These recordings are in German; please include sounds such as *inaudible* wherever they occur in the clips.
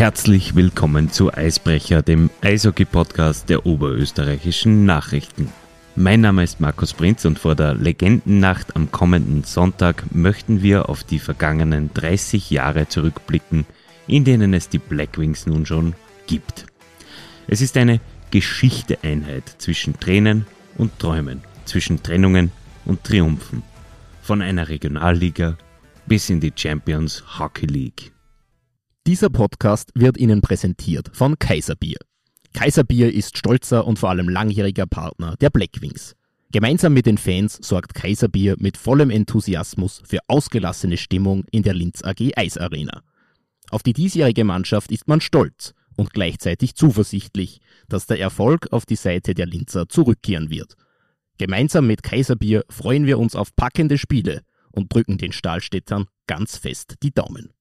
Herzlich willkommen zu Eisbrecher, dem Eishockey-Podcast der oberösterreichischen Nachrichten. Mein Name ist Markus Prinz und vor der Legendennacht am kommenden Sonntag möchten wir auf die vergangenen 30 Jahre zurückblicken, in denen es die Blackwings nun schon gibt. Es ist eine Geschichteeinheit zwischen Tränen und Träumen, zwischen Trennungen und Triumphen, von einer Regionalliga bis in die Champions Hockey League. Dieser Podcast wird Ihnen präsentiert von Kaiserbier. Kaiserbier ist stolzer und vor allem langjähriger Partner der Blackwings. Gemeinsam mit den Fans sorgt Kaiserbier mit vollem Enthusiasmus für ausgelassene Stimmung in der Linz AG Eisarena. Auf die diesjährige Mannschaft ist man stolz und gleichzeitig zuversichtlich, dass der Erfolg auf die Seite der Linzer zurückkehren wird. Gemeinsam mit Kaiserbier freuen wir uns auf packende Spiele und drücken den Stahlstädtern ganz fest die Daumen.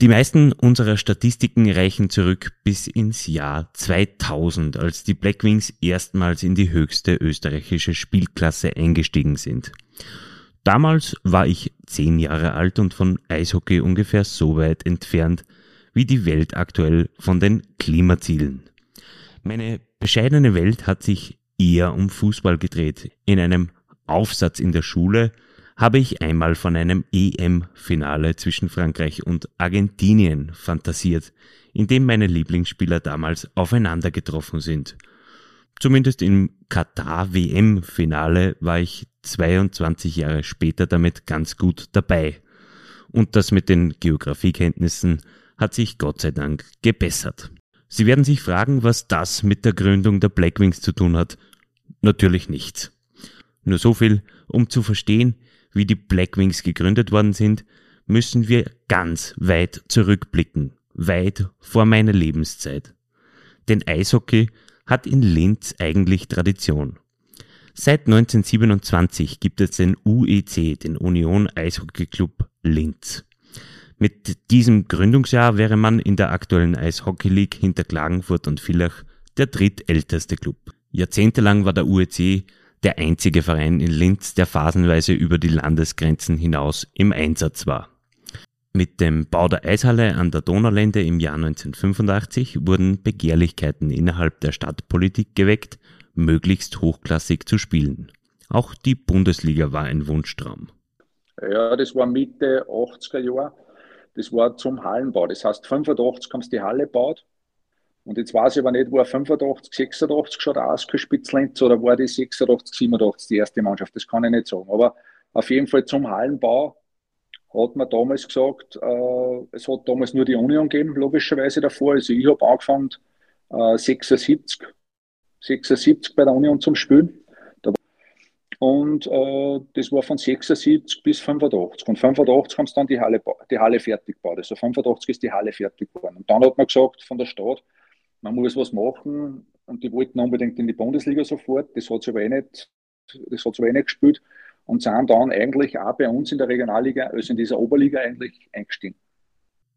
Die meisten unserer Statistiken reichen zurück bis ins Jahr 2000, als die Blackwings erstmals in die höchste österreichische Spielklasse eingestiegen sind. Damals war ich zehn Jahre alt und von Eishockey ungefähr so weit entfernt wie die Welt aktuell von den Klimazielen. Meine bescheidene Welt hat sich eher um Fußball gedreht. In einem Aufsatz in der Schule habe ich einmal von einem EM-Finale zwischen Frankreich und Argentinien fantasiert, in dem meine Lieblingsspieler damals aufeinander getroffen sind. Zumindest im Katar-WM-Finale war ich 22 Jahre später damit ganz gut dabei. Und das mit den Geografiekenntnissen hat sich Gott sei Dank gebessert. Sie werden sich fragen, was das mit der Gründung der Blackwings zu tun hat. Natürlich nichts. Nur so viel, um zu verstehen, wie die Blackwings gegründet worden sind, müssen wir ganz weit zurückblicken, weit vor meiner Lebenszeit. Denn Eishockey hat in Linz eigentlich Tradition. Seit 1927 gibt es den UEC, den Union Eishockey Club Linz. Mit diesem Gründungsjahr wäre man in der aktuellen Eishockey League hinter Klagenfurt und Villach der drittälteste Club. Jahrzehntelang war der UEC der einzige Verein in Linz, der phasenweise über die Landesgrenzen hinaus im Einsatz war. Mit dem Bau der Eishalle an der Donaulände im Jahr 1985 wurden Begehrlichkeiten innerhalb der Stadtpolitik geweckt, möglichst hochklassig zu spielen. Auch die Bundesliga war ein Wunschtraum. Ja, das war Mitte 80er Jahre. Das war zum Hallenbau. Das heißt, 85 haben sie die Halle gebaut und jetzt weiß ich aber nicht, war 85, 86 schon der Asker-Spitzlenz oder war die 86, 87 die erste Mannschaft? Das kann ich nicht sagen. Aber auf jeden Fall zum Hallenbau hat man damals gesagt, äh, es hat damals nur die Union gegeben, logischerweise davor. Also ich habe angefangen äh, 76, 76 bei der Union zum Spielen. Und äh, das war von 76 bis 85. Und 85 haben sie dann die Halle, die Halle fertig gebaut. Also 85 ist die Halle fertig geworden. Und dann hat man gesagt von der Stadt, man muss was machen und die wollten unbedingt in die Bundesliga sofort. Das hat sich aber eh nicht, das hat aber eh nicht gespielt und sind dann eigentlich auch bei uns in der Regionalliga, also in dieser Oberliga eigentlich eingestiegen.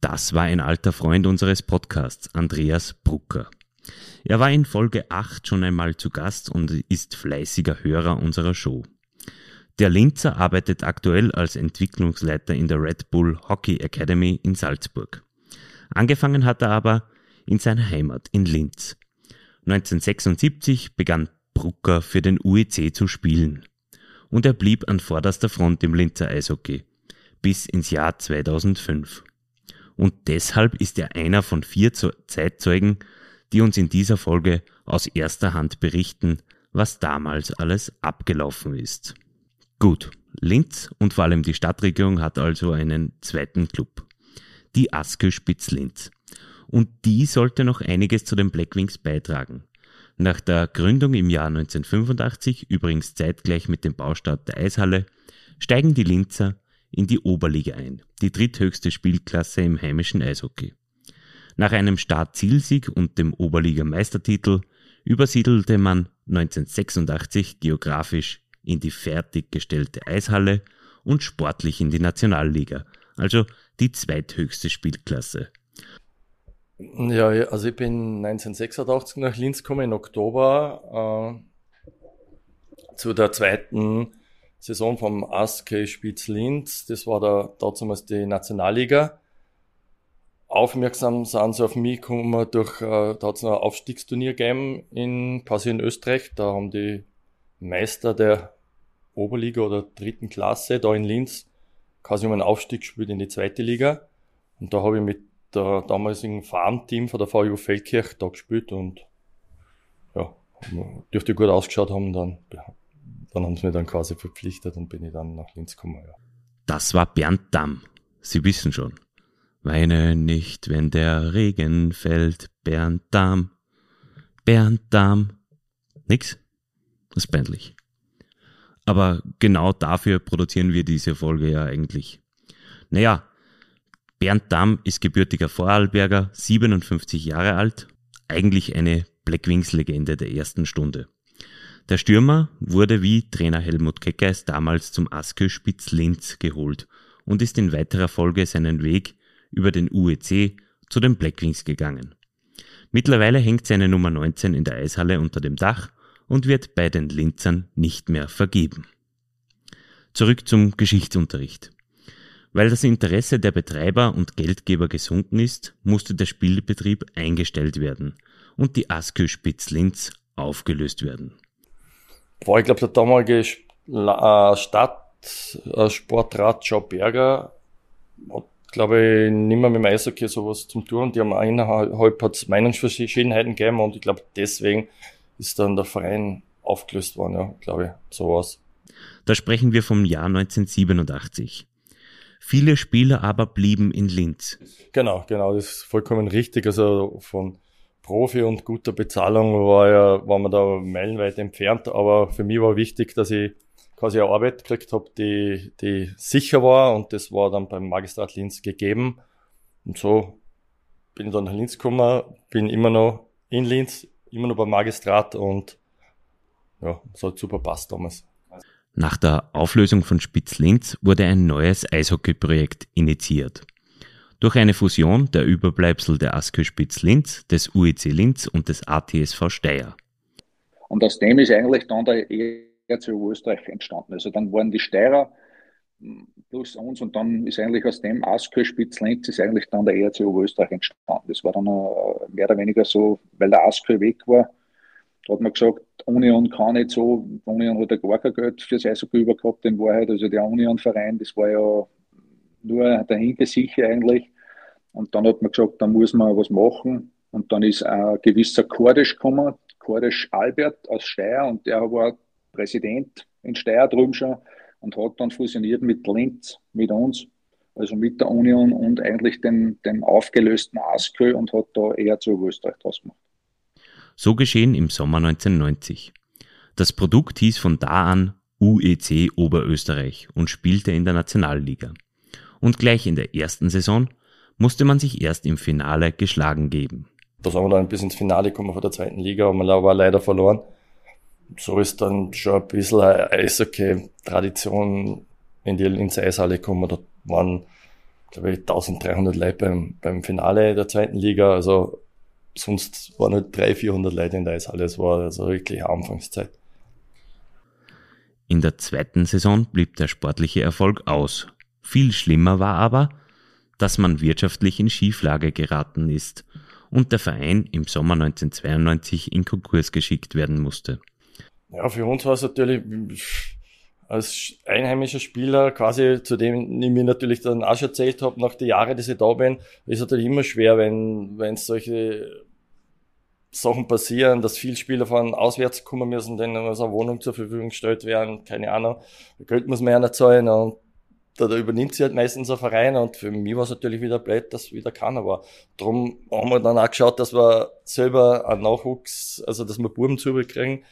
Das war ein alter Freund unseres Podcasts, Andreas Brucker. Er war in Folge 8 schon einmal zu Gast und ist fleißiger Hörer unserer Show. Der Linzer arbeitet aktuell als Entwicklungsleiter in der Red Bull Hockey Academy in Salzburg. Angefangen hat er aber in seiner Heimat in Linz. 1976 begann Brucker für den UEC zu spielen. Und er blieb an vorderster Front im Linzer Eishockey bis ins Jahr 2005. Und deshalb ist er einer von vier Zeitzeugen, die uns in dieser Folge aus erster Hand berichten, was damals alles abgelaufen ist. Gut, Linz und vor allem die Stadtregierung hat also einen zweiten Club. Die Aske Spitz Linz und die sollte noch einiges zu den Blackwings beitragen. Nach der Gründung im Jahr 1985, übrigens zeitgleich mit dem Baustart der Eishalle, steigen die Linzer in die Oberliga ein, die dritthöchste Spielklasse im heimischen Eishockey. Nach einem Start-Zielsieg und dem Oberliga-Meistertitel übersiedelte man 1986 geografisch in die fertiggestellte Eishalle und sportlich in die Nationalliga, also die zweithöchste Spielklasse. Ja, also ich bin 1986 nach Linz gekommen, im Oktober, äh, zu der zweiten Saison vom ASK Spitz Linz. Das war da damals die Nationalliga. aufmerksam sind sie auf mich gekommen durch, äh, da hat es ein Aufstiegsturnier gegeben in, quasi in Österreich. Da haben die Meister der Oberliga oder dritten Klasse da in Linz quasi um einen Aufstieg gespielt in die zweite Liga. Und da habe ich mit der damaligen Farmteam von der VU Feldkirch da gespielt und ja, dürfte gut ausgeschaut haben, dann, dann haben sie mich dann quasi verpflichtet und bin ich dann nach Linz gekommen. Ja. Das war Bernd Damm. Sie wissen schon. Weine nicht, wenn der Regen fällt, Bernd Damm. Bernd Damm. Nix? Das ist peinlich. Aber genau dafür produzieren wir diese Folge ja eigentlich. Naja, Bernd Damm ist gebürtiger Vorarlberger, 57 Jahre alt, eigentlich eine Blackwings-Legende der ersten Stunde. Der Stürmer wurde wie Trainer Helmut Keckeis damals zum Askö Spitz Linz geholt und ist in weiterer Folge seinen Weg über den UEC zu den Blackwings gegangen. Mittlerweile hängt seine Nummer 19 in der Eishalle unter dem Dach und wird bei den Linzern nicht mehr vergeben. Zurück zum Geschichtsunterricht. Weil das Interesse der Betreiber und Geldgeber gesunken ist, musste der Spielbetrieb eingestellt werden und die Askö Spitz Linz aufgelöst werden. Boah, ich glaube, der damalige äh, Stadtsportrat äh, Joe Berger hat, glaube ich, nicht mehr mit dem Eishockey sowas zum tun. Die haben eineinhalb hat Meinungsverschiedenheiten gegeben und ich glaube, deswegen ist dann der Verein aufgelöst worden, ja, glaube ich, sowas. Da sprechen wir vom Jahr 1987. Viele Spieler aber blieben in Linz. Genau, genau, das ist vollkommen richtig. Also von Profi und guter Bezahlung war ja, war man da meilenweit entfernt, aber für mich war wichtig, dass ich quasi eine Arbeit gekriegt habe, die, die sicher war und das war dann beim Magistrat Linz gegeben. Und so bin ich dann nach Linz gekommen, bin immer noch in Linz, immer noch beim Magistrat und ja, es hat super passt damals. Nach der Auflösung von Spitz-Linz wurde ein neues Eishockeyprojekt initiiert. Durch eine Fusion der Überbleibsel der Askö Spitz-Linz, des UEC Linz und des ATSV Steyr. Und aus dem ist eigentlich dann der ERCO Österreich entstanden. Also dann waren die Steirer plus uns und dann ist eigentlich aus dem Askö Spitz-Linz ist eigentlich dann der ERCO Österreich entstanden. Das war dann äh, mehr oder weniger so, weil der Askö weg war, hat man gesagt, Union kann nicht so, Union hat ja gar kein Geld fürs Eishockey über gehabt in Wahrheit. Also der Union-Verein, das war ja nur dahinter sicher eigentlich. Und dann hat man gesagt, da muss man was machen. Und dann ist ein gewisser Kordisch gekommen, Kordisch Albert aus Steyr, und der war Präsident in Steyr drüben schon und hat dann fusioniert mit Linz, mit uns, also mit der Union und eigentlich den, den aufgelösten ASKÖ und hat da eher zu Österreich draus gemacht. So geschehen im Sommer 1990. Das Produkt hieß von da an UEC Oberösterreich und spielte in der Nationalliga. Und gleich in der ersten Saison musste man sich erst im Finale geschlagen geben. Da sind wir dann bis ins Finale gekommen von der zweiten Liga, aber man war leider verloren. So ist dann schon ein bisschen Eishockey-Tradition in die ins Eishalle gekommen. Da waren, glaube ich, 1300 Leute beim, beim Finale der zweiten Liga. Also sonst waren halt 300, 400 Leute in der Eishalle. Es war also wirklich Anfangszeit. In der zweiten Saison blieb der sportliche Erfolg aus. Viel schlimmer war aber, dass man wirtschaftlich in Schieflage geraten ist und der Verein im Sommer 1992 in Konkurs geschickt werden musste. Ja, für uns war es natürlich als einheimischer Spieler, quasi zu dem ich mir natürlich dann auch schon erzählt habe, nach den Jahren, die ich da bin, ist natürlich immer schwer, wenn, wenn solche Sachen passieren, dass viele Spieler von auswärts kommen müssen, denen muss eine Wohnung zur Verfügung gestellt werden, keine Ahnung, Geld muss man ja zahlen und da, da übernimmt sie halt meistens ein Verein und für mich war es natürlich wieder blöd, dass wieder keiner war. Darum haben wir dann auch geschaut, dass wir selber einen Nachwuchs, also dass wir Buben zubekriegen,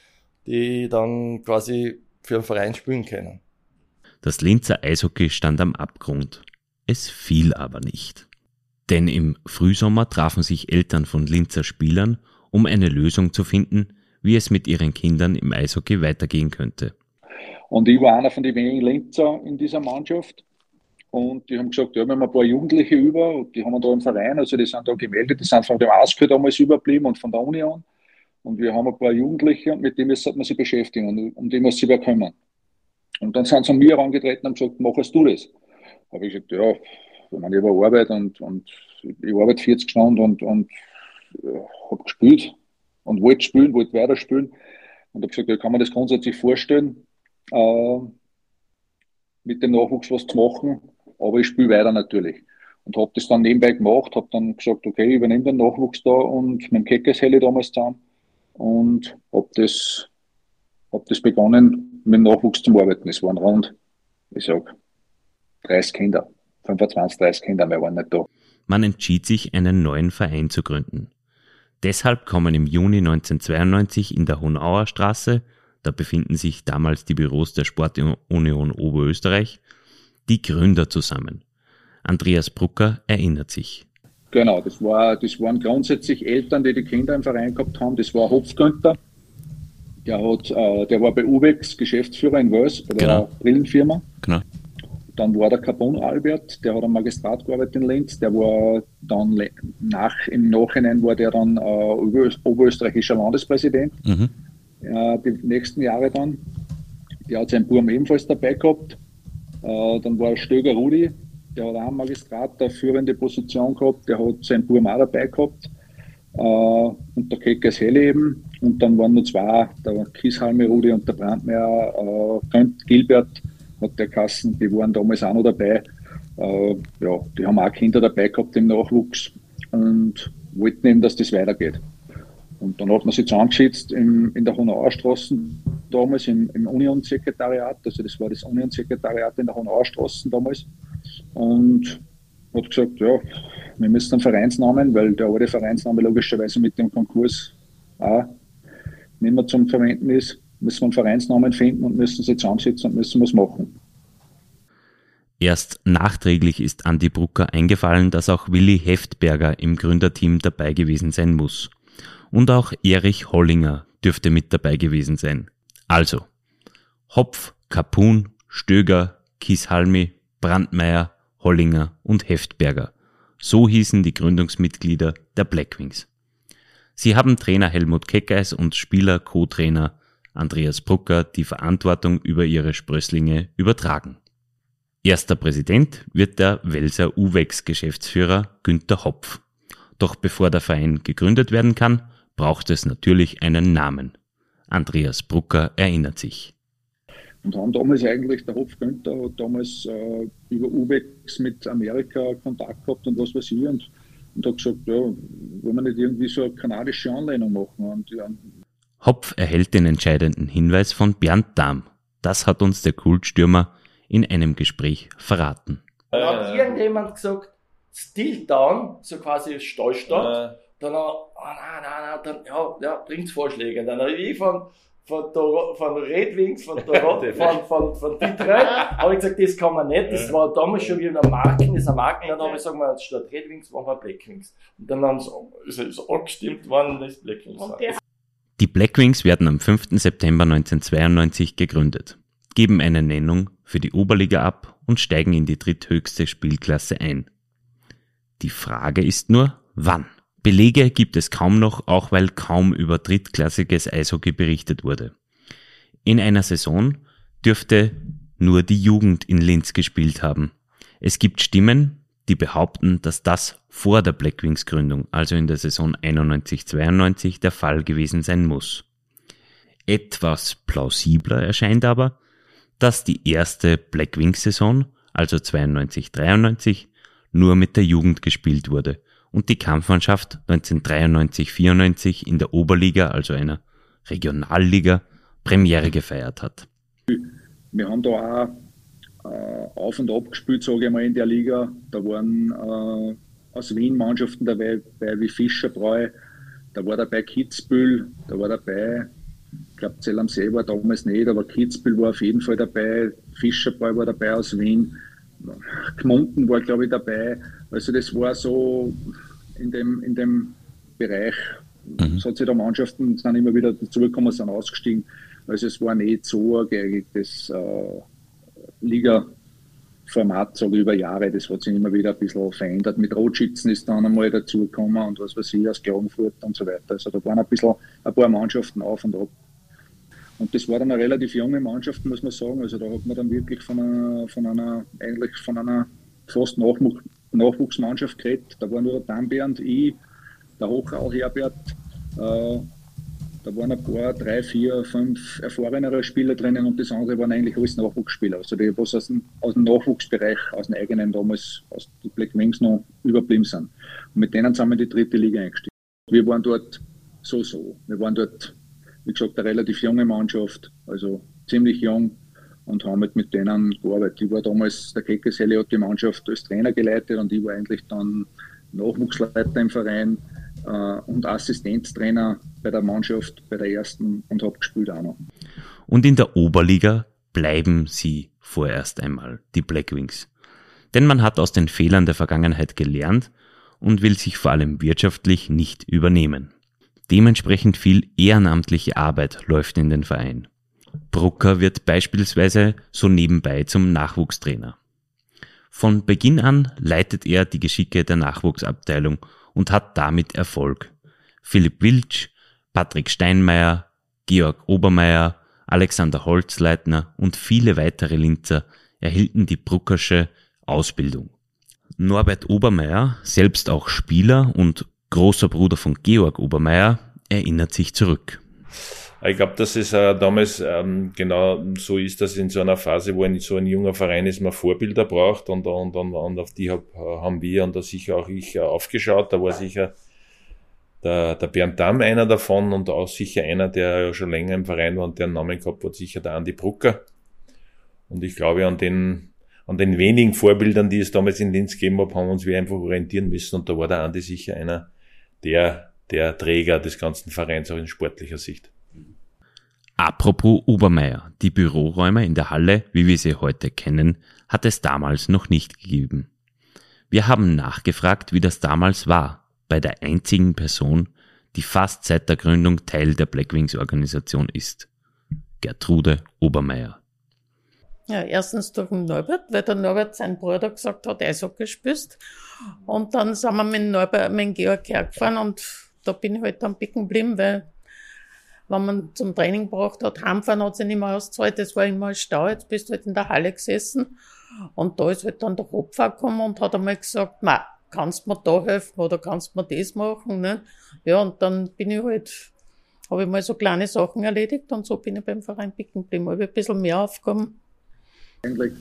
die dann quasi für einen Verein spielen können. Das Linzer Eishockey stand am Abgrund. Es fiel aber nicht. Denn im Frühsommer trafen sich Eltern von Linzer Spielern, um eine Lösung zu finden, wie es mit ihren Kindern im Eishockey weitergehen könnte. Und ich war einer von den wenigen Linzer in dieser Mannschaft. Und die haben gesagt, ja, wir haben ein paar Jugendliche über, und die haben wir da im Verein, also die sind da gemeldet, die sind von dem Auskür damals überblieben und von der Union. Und wir haben ein paar Jugendliche und mit denen sollte man sich beschäftigen und um die muss sich wer kümmern. Und dann sind sie an mir herangetreten und gesagt, machst du das? Habe ich gesagt, ja, wenn man über Arbeit und, und ich arbeite 40 Stunden und, und äh, habe gespielt und wollte spielen, wollte weiter spielen. Und habe gesagt, ja, kann man das grundsätzlich vorstellen, äh, mit dem Nachwuchs was zu machen, aber ich spiele weiter natürlich. Und habe das dann nebenbei gemacht, habe dann gesagt, okay, ich übernehme den Nachwuchs da und mit dem Keckershelle damals zusammen und habe das, hab das begonnen, mit dem Nachwuchs zu arbeiten. Es waren rund, ich sag, 30 Kinder, 25, 30 Kinder, mehr waren nicht da. Man entschied sich, einen neuen Verein zu gründen. Deshalb kommen im Juni 1992 in der Honauer Straße, da befinden sich damals die Büros der Sportunion Oberösterreich, die Gründer zusammen. Andreas Brucker erinnert sich. Genau, das, war, das waren grundsätzlich Eltern, die die Kinder im Verein gehabt haben. Das war Hopfgünther. Der, hat, äh, der war bei UBEX Geschäftsführer in Wels, bei der genau. Brillenfirma. Genau. Dann war der Carbon Albert, der hat am Magistrat gearbeitet in Linz. Der war dann nach, im Nachhinein war der dann äh, oberösterreichischer Landespräsident. Mhm. Äh, die nächsten Jahre dann. Der hat seinen Burm ebenfalls dabei gehabt. Äh, dann war Stöger Rudi, der hat auch am Magistrat eine führende Position gehabt. Der hat seinen Burm auch dabei gehabt. Äh, und der Keckers Helle eben. Und dann waren nur zwei, der Kieshalme Rudi und der Brandmeier, äh, Gilbert hat der Kassen, die waren damals auch noch dabei. Äh, ja, die haben auch Kinder dabei gehabt im Nachwuchs und wollten eben, dass das weitergeht. Und dann hat man sich zusammengeschätzt in, in der Honauer Straße damals im, im Union-Sekretariat, also das war das Union-Sekretariat in der Honauer Straße damals und hat gesagt, ja, wir müssen einen Vereinsnamen, weil der alte Vereinsname logischerweise mit dem Konkurs auch nicht mehr zum Verwenden ist müssen wir einen Vereinsnamen finden und müssen sie zusammensetzen und müssen was machen. Erst nachträglich ist Andi Brucker eingefallen, dass auch Willi Heftberger im Gründerteam dabei gewesen sein muss. Und auch Erich Hollinger dürfte mit dabei gewesen sein. Also, Hopf, Kapun, Stöger, Kieshalmi, Brandmeier, Hollinger und Heftberger. So hießen die Gründungsmitglieder der Blackwings. Sie haben Trainer Helmut Keckeis und Spieler Co-Trainer Andreas Brucker die Verantwortung über ihre Sprösslinge übertragen. Erster Präsident wird der Welser Uwex-Geschäftsführer Günter Hopf. Doch bevor der Verein gegründet werden kann, braucht es natürlich einen Namen. Andreas Brucker erinnert sich. Und haben damals eigentlich, der Hopf Günther hat damals äh, über Uwex mit Amerika Kontakt gehabt und was weiß ich und, und hat gesagt, ja, wollen wir nicht irgendwie so eine kanadische Anlehnung machen? Und ja, Hopf erhält den entscheidenden Hinweis von Bernd Dahm. Das hat uns der Kultstürmer in einem Gespräch verraten. Dann hat irgendjemand gesagt, Still Down, so quasi Stallstadt. Äh. Dann hat oh, nein, nein, nein, dann, ja, ja, bringt Vorschläge. Dann habe ich von, von, von Red Wings, von, *laughs* Toronto, von, von, von Detroit, *laughs* habe ich gesagt, das kann man nicht. Das war damals schon wieder eine Marken, das ist eine Marken. Dann habe ich gesagt, statt Red Wings machen wir Black Wings. Und dann haben sie, ist es abgestimmt worden, das Black Wings. Die Blackwings werden am 5. September 1992 gegründet, geben eine Nennung für die Oberliga ab und steigen in die dritthöchste Spielklasse ein. Die Frage ist nur, wann? Belege gibt es kaum noch, auch weil kaum über drittklassiges Eishockey berichtet wurde. In einer Saison dürfte nur die Jugend in Linz gespielt haben. Es gibt Stimmen, die behaupten, dass das vor der Blackwings Gründung, also in der Saison 91-92, der Fall gewesen sein muss. Etwas plausibler erscheint aber, dass die erste Blackwings Saison, also 92-93, nur mit der Jugend gespielt wurde und die Kampfmannschaft 1993-94 in der Oberliga, also einer Regionalliga, Premiere gefeiert hat. Wir haben da auch äh, auf und ab gespielt, sage ich mal, in der Liga. Da waren äh, aus Wien Mannschaften dabei, wie Fischerbräu, da war dabei Kitzbühel, da war dabei, ich glaube Zell am See war damals nicht, aber Kitzbühel war auf jeden Fall dabei, Fischerbräu war dabei aus Wien, Gmunden war glaube ich dabei. Also das war so in dem, in dem Bereich, mhm. es hat sich da Mannschaften sind immer wieder dazugekommen, sind ausgestiegen. Also es war nicht so ein geeignetes äh, Liga-Format, sage ich, über Jahre. Das hat sich immer wieder ein bisschen verändert. Mit Rotschützen ist dann einmal dazugekommen und was weiß ich, aus Klagenfurt und so weiter. Also da waren ein bisschen ein paar Mannschaften auf und ab. Und das war dann eine relativ junge Mannschaft, muss man sagen. Also da hat man dann wirklich von einer, von einer eigentlich von einer fast Nachwuch Nachwuchsmannschaft geredet. Da waren nur der Dambernd, ich, der Hochrau Herbert, äh, da waren ein paar, drei, vier, fünf erfahrenere Spieler drinnen und das andere waren eigentlich alles Nachwuchsspieler. Also die, was aus dem, aus dem Nachwuchsbereich, aus dem eigenen damals, aus den Black Wings noch überblieben sind. Und mit denen sind wir in die dritte Liga eingestiegen. Wir waren dort so, so. Wir waren dort, wie gesagt, eine relativ junge Mannschaft, also ziemlich jung und haben halt mit denen gearbeitet. Ich war damals, der Keckes hat die Mannschaft als Trainer geleitet und ich war eigentlich dann Nachwuchsleiter im Verein äh, und Assistenztrainer bei der Mannschaft, bei der ersten und habe gespielt auch noch. Und in der Oberliga bleiben sie vorerst einmal, die Blackwings. Denn man hat aus den Fehlern der Vergangenheit gelernt und will sich vor allem wirtschaftlich nicht übernehmen. Dementsprechend viel ehrenamtliche Arbeit läuft in den Verein. Brucker wird beispielsweise so nebenbei zum Nachwuchstrainer. Von Beginn an leitet er die Geschicke der Nachwuchsabteilung und hat damit Erfolg. Philipp Wiltsch, Patrick Steinmeier, Georg Obermeier, Alexander Holzleitner und viele weitere Linzer erhielten die Bruckersche Ausbildung. Norbert Obermeier, selbst auch Spieler und großer Bruder von Georg Obermeier, erinnert sich zurück. Ich glaube, dass es äh, damals ähm, genau so ist, dass in so einer Phase, wo ein, so ein junger Verein ist, man Vorbilder braucht und, und, und, und auf die hab, haben wir und da sicher auch ich äh, aufgeschaut. Da war sicher der, der Bernd Damm einer davon und auch sicher einer, der ja schon länger im Verein war und der einen Namen gehabt hat, sicher der Andi Brucker. Und ich glaube, an den, an den wenigen Vorbildern, die es damals in Linz gegeben hat, haben uns wir einfach orientieren müssen und da war der Andi sicher einer der, der Träger des ganzen Vereins auch in sportlicher Sicht. Apropos Obermeier, die Büroräume in der Halle, wie wir sie heute kennen, hat es damals noch nicht gegeben. Wir haben nachgefragt, wie das damals war, bei der einzigen Person, die fast seit der Gründung Teil der Blackwings Organisation ist. Gertrude Obermeier. Ja, erstens durch den Norbert, weil der Norbert sein Bruder gesagt hat, Eishockey spielst. Und dann sind wir mit Norbert, mit Georg hergefahren und da bin ich halt dann picken geblieben, weil wenn man zum Training gebracht hat, heimfahren hat sich nicht mehr ausgezahlt, das war immer ein Stau, jetzt bist du halt in der Halle gesessen. Und da ist halt dann der Kopf gekommen und hat einmal gesagt, ma, kannst du mir da helfen oder kannst du mir das machen, ne? Ja, und dann bin ich halt, habe ich mal so kleine Sachen erledigt und so bin ich beim Verein Picken geblieben, habe ein bisschen mehr Aufgaben. Eigentlich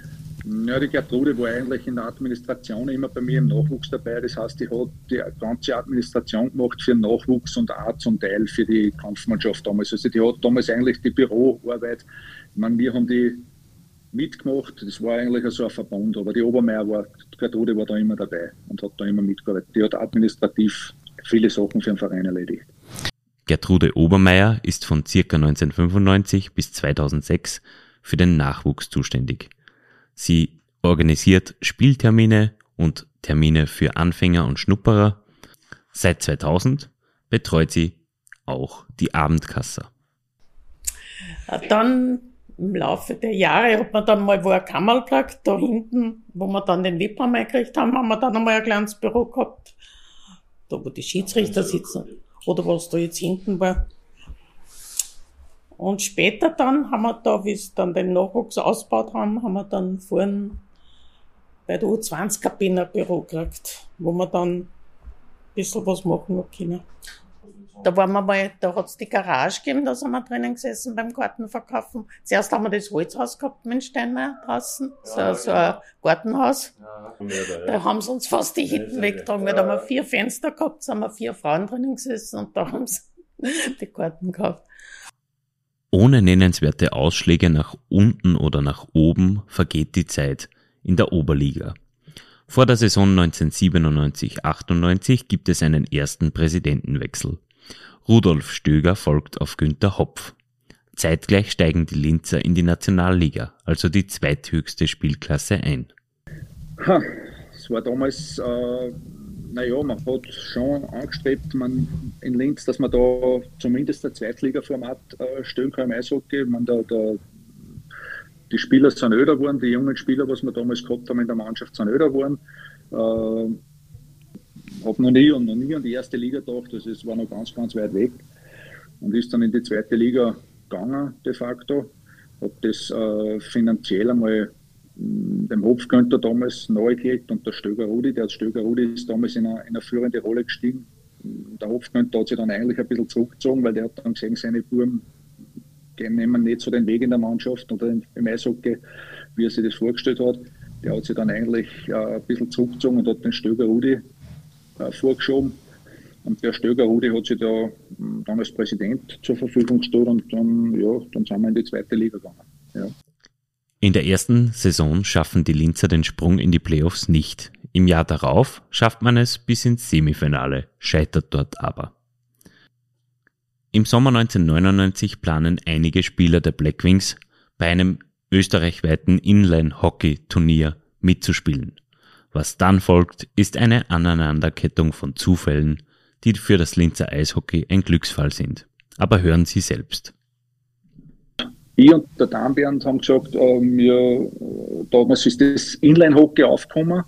ja, die Gertrude war eigentlich in der Administration immer bei mir im Nachwuchs dabei. Das heißt, die hat die ganze Administration gemacht für Nachwuchs und auch zum Teil für die Kampfmannschaft damals. Also die hat damals eigentlich die Büroarbeit, ich meine, wir haben die mitgemacht, das war eigentlich so ein Verbund, aber die Obermeier war, Gertrude war da immer dabei und hat da immer mitgearbeitet. Die hat administrativ viele Sachen für den Verein erledigt. Gertrude Obermeier ist von circa 1995 bis 2006 für den Nachwuchs zuständig. Sie organisiert Spieltermine und Termine für Anfänger und Schnupperer. Seit 2000 betreut sie auch die Abendkasse. Dann im Laufe der Jahre hat man dann mal, wo ein Kammerplatz da hinten, wo wir dann den Webraum eingekriegt haben, haben wir dann einmal ein kleines Büro gehabt. Da, wo die Schiedsrichter sitzen. Oder was da jetzt hinten war. Und später dann haben wir da, wie es dann den Nachwuchs ausgebaut haben, haben wir dann vorhin bei der U20-Kabine ein Büro gekriegt, wo wir dann ein bisschen was machen können. Da waren wir mal, da hat's die Garage gegeben, da sind wir drinnen gesessen beim Gartenverkaufen. Zuerst haben wir das Holzhaus gehabt mit Steinmeier draußen, so, so ein Gartenhaus. Da haben sie uns fast die Hitten weggetragen, weil da haben wir vier Fenster gehabt, da haben wir vier Frauen drinnen gesessen und da haben sie *laughs* die Garten gehabt. Ohne nennenswerte Ausschläge nach unten oder nach oben vergeht die Zeit in der Oberliga. Vor der Saison 1997-98 gibt es einen ersten Präsidentenwechsel. Rudolf Stöger folgt auf Günter Hopf. Zeitgleich steigen die Linzer in die Nationalliga, also die zweithöchste Spielklasse ein. Ha, es war damals äh, naja, man hat schon angestrebt, man in Linz, dass man da zumindest ein Zweitliga-Format äh, stellen kann im Eishockey. Man, da, da, die Spieler sind öder geworden, die jungen Spieler, was wir damals gehabt haben in der Mannschaft, sind öder geworden. Äh, habe noch nie und noch nie an die erste Liga gedacht, also es war noch ganz, ganz weit weg und ist dann in die zweite Liga gegangen de facto. Habe das äh, finanziell einmal dem Hopfgönter damals neu gekriegt und der Stöger Rudi, der Stöger Rudi ist damals in eine, in eine führende Rolle gestiegen. Der Hopfgönter hat sich dann eigentlich ein bisschen zurückgezogen, weil der hat dann gesehen, seine Buben nehmen nicht so den Weg in der Mannschaft oder im Eishockey, wie er sich das vorgestellt hat. Der hat sich dann eigentlich äh, ein bisschen zurückgezogen und hat den Stöger Rudi äh, vorgeschoben. Und der Stöger Rudi hat sich da hm, dann als Präsident zur Verfügung gestellt und dann, ja, dann sind wir in die zweite Liga gegangen. Ja. In der ersten Saison schaffen die Linzer den Sprung in die Playoffs nicht. Im Jahr darauf schafft man es bis ins Semifinale, scheitert dort aber. Im Sommer 1999 planen einige Spieler der Blackwings bei einem österreichweiten Inline-Hockey-Turnier mitzuspielen. Was dann folgt, ist eine Aneinanderkettung von Zufällen, die für das Linzer Eishockey ein Glücksfall sind. Aber hören Sie selbst. Ich und der Dambernd haben gesagt, äh, wir, damals ist das Inline-Hockey aufgekommen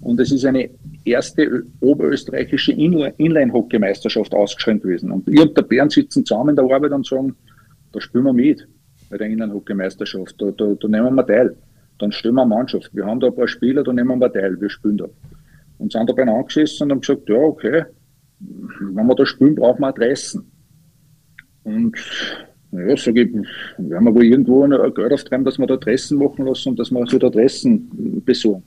und es ist eine erste oberösterreichische Inline-Hockey-Meisterschaft ausgeschrieben gewesen. Und ich und der Bernd sitzen zusammen in der Arbeit und sagen, da spielen wir mit bei der Inline-Hockey-Meisterschaft, da, da, da nehmen wir teil. Dann stellen wir eine Mannschaft. Wir haben da ein paar Spieler, da nehmen wir teil, wir spielen da. Und sind dabei angesessen und haben gesagt, ja, okay, wenn wir da spielen, brauchen wir Adressen. Und ja, sage ich, werden wir wohl irgendwo ein Geld auftreiben, dass wir da Adressen machen lassen und dass wir so Adressen besorgen.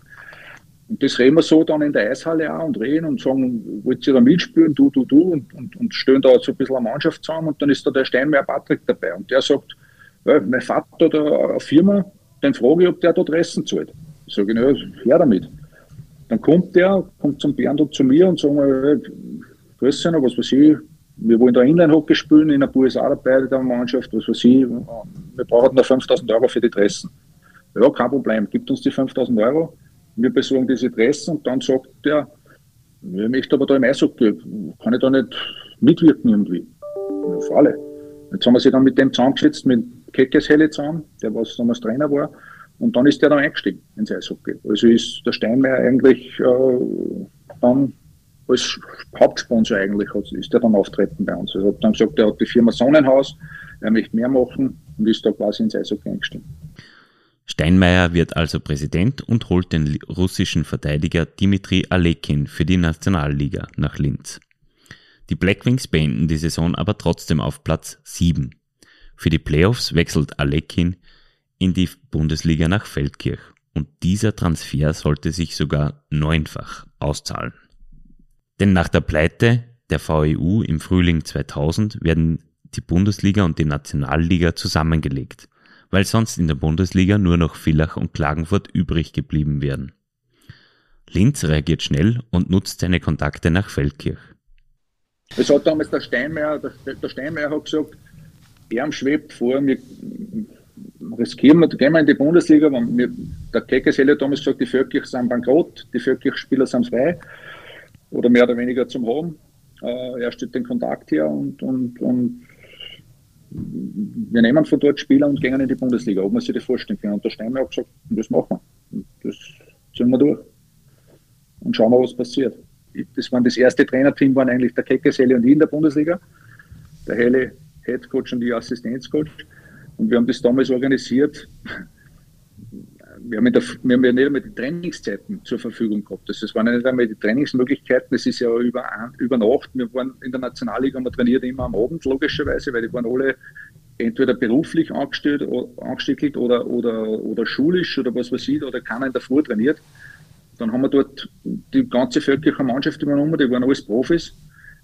Und das reden wir so dann in der Eishalle auch und reden und sagen, wollt ihr da mitspielen, du, du, du, und, und, und stellen da so ein bisschen eine Mannschaft zusammen und dann ist da der Steinmeier Patrick dabei und der sagt, ja, mein Vater hat eine Firma, den frage ich, ob der da Adressen zahlt. Ich sage, ja, her damit. Dann kommt der, kommt zum Bernd und zu mir und sagen, grüß noch, was weiß ich, wir wollen da Inline-Hockey spielen, in der USA dabei, der Mannschaft, was weiß ich, wir brauchen da 5000 Euro für die Dressen. Ja, kein Problem, gibt uns die 5000 Euro, wir besorgen diese Dressen und dann sagt der, ich möchte aber da im Eishockey, kann ich da nicht mitwirken irgendwie? Auf alle. Jetzt haben wir sich dann mit dem zusammengesetzt, mit Keckes Helle zusammen, der was damals Trainer war, und dann ist der dann eingestiegen ins Eishockey. Also ist der Steinmeier eigentlich äh, dann als Hauptsponsor eigentlich ist der dann auftreten bei uns. Also hat dann gesagt, er hat die Firma Sonnenhaus, er möchte mehr machen und ist da quasi ins Eishockey eingestiegen. Steinmeier wird also Präsident und holt den russischen Verteidiger Dimitri Alekin für die Nationalliga nach Linz. Die Blackwings beenden die Saison aber trotzdem auf Platz 7. Für die Playoffs wechselt Alekin in die Bundesliga nach Feldkirch und dieser Transfer sollte sich sogar neunfach auszahlen. Denn nach der Pleite der VEU im Frühling 2000 werden die Bundesliga und die Nationalliga zusammengelegt, weil sonst in der Bundesliga nur noch Villach und Klagenfurt übrig geblieben wären. Linz reagiert schnell und nutzt seine Kontakte nach Feldkirch. Es hat damals der Steinmeier, der, der Steinmeier hat gesagt, er schwebt vor, wir riskieren wir, gehen wir in die Bundesliga, wir, der Keckes hat damals gesagt, die Feldkirch sind bankrott, die Feldkirch-Spieler sind frei oder mehr oder weniger zum haben. Äh, er stellt den Kontakt her und, und, und wir nehmen von dort Spieler und gehen in die Bundesliga, ob man sich das vorstellen kann. Und der Steinmeier hat gesagt, das machen wir. Und das ziehen wir durch. Und schauen wir, was passiert. Das waren das erste Trainerteam, waren eigentlich der Keckeselle und ich in der Bundesliga. Der Helle Head Coach und ich Assistenzcoach. Und wir haben das damals organisiert wir haben, der, wir haben ja nicht einmal die Trainingszeiten zur Verfügung gehabt. Das waren ja nicht einmal die Trainingsmöglichkeiten. Das ist ja über, über Nacht. Wir waren in der Nationalliga, wir trainiert immer am Abend, logischerweise, weil die waren alle entweder beruflich angestellt, angestickelt oder, oder, oder schulisch oder was weiß ich, oder keiner in der Früh trainiert. Dann haben wir dort die ganze völkische Mannschaft übernommen, die waren alles Profis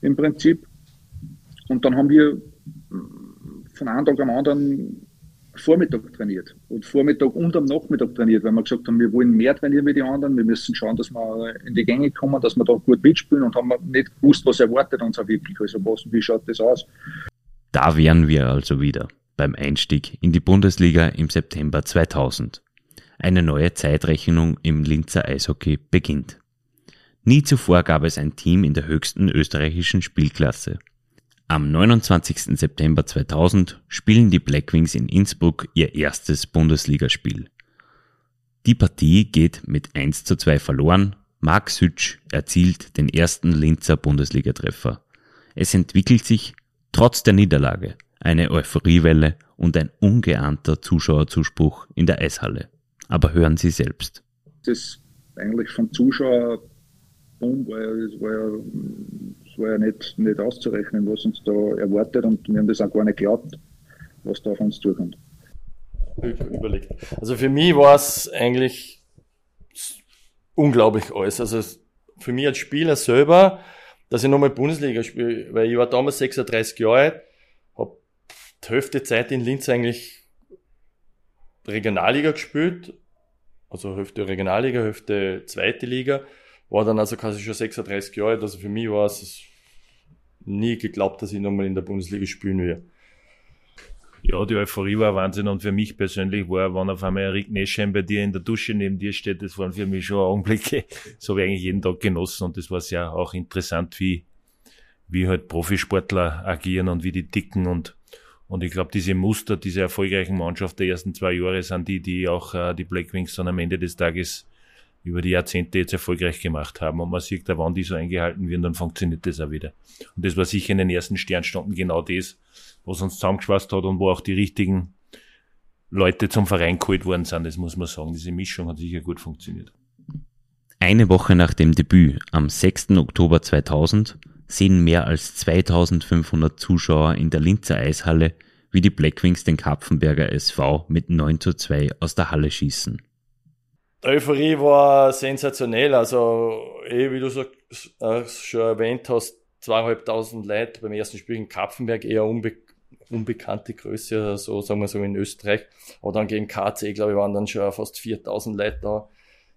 im Prinzip. Und dann haben wir von einem Tag am anderen Vormittag trainiert und Vormittag und am Nachmittag trainiert, weil wir gesagt haben, wir wollen mehr trainieren wie die anderen, wir müssen schauen, dass wir in die Gänge kommen, dass wir da gut mitspielen und haben nicht gewusst, was erwartet uns auch wirklich, also was, wie schaut das aus. Da wären wir also wieder beim Einstieg in die Bundesliga im September 2000. Eine neue Zeitrechnung im Linzer Eishockey beginnt. Nie zuvor gab es ein Team in der höchsten österreichischen Spielklasse. Am 29. September 2000 spielen die Blackwings in Innsbruck ihr erstes Bundesligaspiel. Die Partie geht mit 1 zu 2 verloren. Marc Sütsch erzielt den ersten Linzer Bundesligatreffer. Es entwickelt sich, trotz der Niederlage, eine Euphoriewelle und ein ungeahnter Zuschauerzuspruch in der Eishalle. Aber hören Sie selbst. Das ist eigentlich vom Zuschauer Boom war ja, war ja, nicht, nicht auszurechnen, was uns da erwartet und wir haben das auch gar nicht geglaubt, was da auf uns zukommt. Überlegt. Also für mich war es eigentlich unglaublich alles. Also für mich als Spieler selber, dass ich nochmal Bundesliga spiele, weil ich war damals 36 Jahre alt, habe die Hälfte Zeit in Linz eigentlich Regionalliga gespielt, also Hälfte Regionalliga, Hälfte zweite Liga war dann also quasi schon 36 Jahre alt. Also für mich war es nie geglaubt, dass ich nochmal in der Bundesliga spielen will. Ja, die Euphorie war Wahnsinn und für mich persönlich war, wenn auf einmal Rick Neschheim bei dir in der Dusche neben dir steht, das waren für mich schon Augenblicke, so habe ich eigentlich jeden Tag genossen und das war sehr auch interessant, wie, wie halt Profisportler agieren und wie die ticken und, und ich glaube, diese Muster, diese erfolgreichen Mannschaft der ersten zwei Jahre sind die, die auch äh, die Blackwings dann am Ende des Tages über die Jahrzehnte jetzt erfolgreich gemacht haben. Und man sieht, da wann die so eingehalten werden, dann funktioniert das auch wieder. Und das war sicher in den ersten Sternstunden genau das, was uns zusammengeschweißt hat und wo auch die richtigen Leute zum Verein geholt worden sind. Das muss man sagen. Diese Mischung hat sicher gut funktioniert. Eine Woche nach dem Debüt, am 6. Oktober 2000, sehen mehr als 2500 Zuschauer in der Linzer Eishalle, wie die Blackwings den Kapfenberger SV mit 9 zu 2 aus der Halle schießen. Die Euphorie war sensationell. Also, eh, wie du so, äh, schon erwähnt hast, zweieinhalbtausend Leute beim ersten Spiel in Kapfenberg, eher unbe unbekannte Größe, so sagen wir so in Österreich. Aber dann gegen KC, glaube ich, waren dann schon fast 4000 Leute da.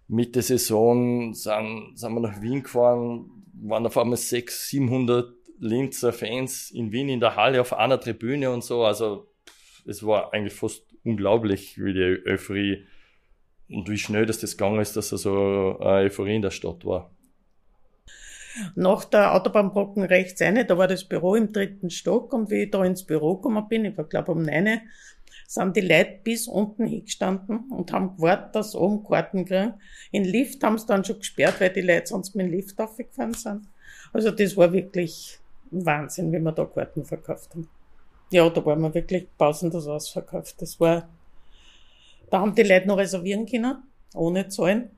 Mitte Saison sind, sind wir nach Wien gefahren, waren auf einmal 600, 700 Linzer Fans in Wien in der Halle auf einer Tribüne und so. Also, es war eigentlich fast unglaublich, wie die Euphorie und wie schnell dass das gegangen ist, dass er so eine Euphorie in der Stadt war. Nach der Autobahnbrocken rechts rein, da war das Büro im dritten Stock und wie ich da ins Büro gekommen bin, ich war glaube um neun, sind die Leute bis unten hingestanden und haben gewartet, dass sie oben Karten kriegen. In Lift haben sie dann schon gesperrt, weil die Leute sonst mit dem Lift aufgefahren sind. Also das war wirklich Wahnsinn, wie wir da Karten verkauft haben. Ja, da waren wir wirklich pausenlos ausverkauft. Das war da haben die Leute noch reservieren können, ohne Zahlen.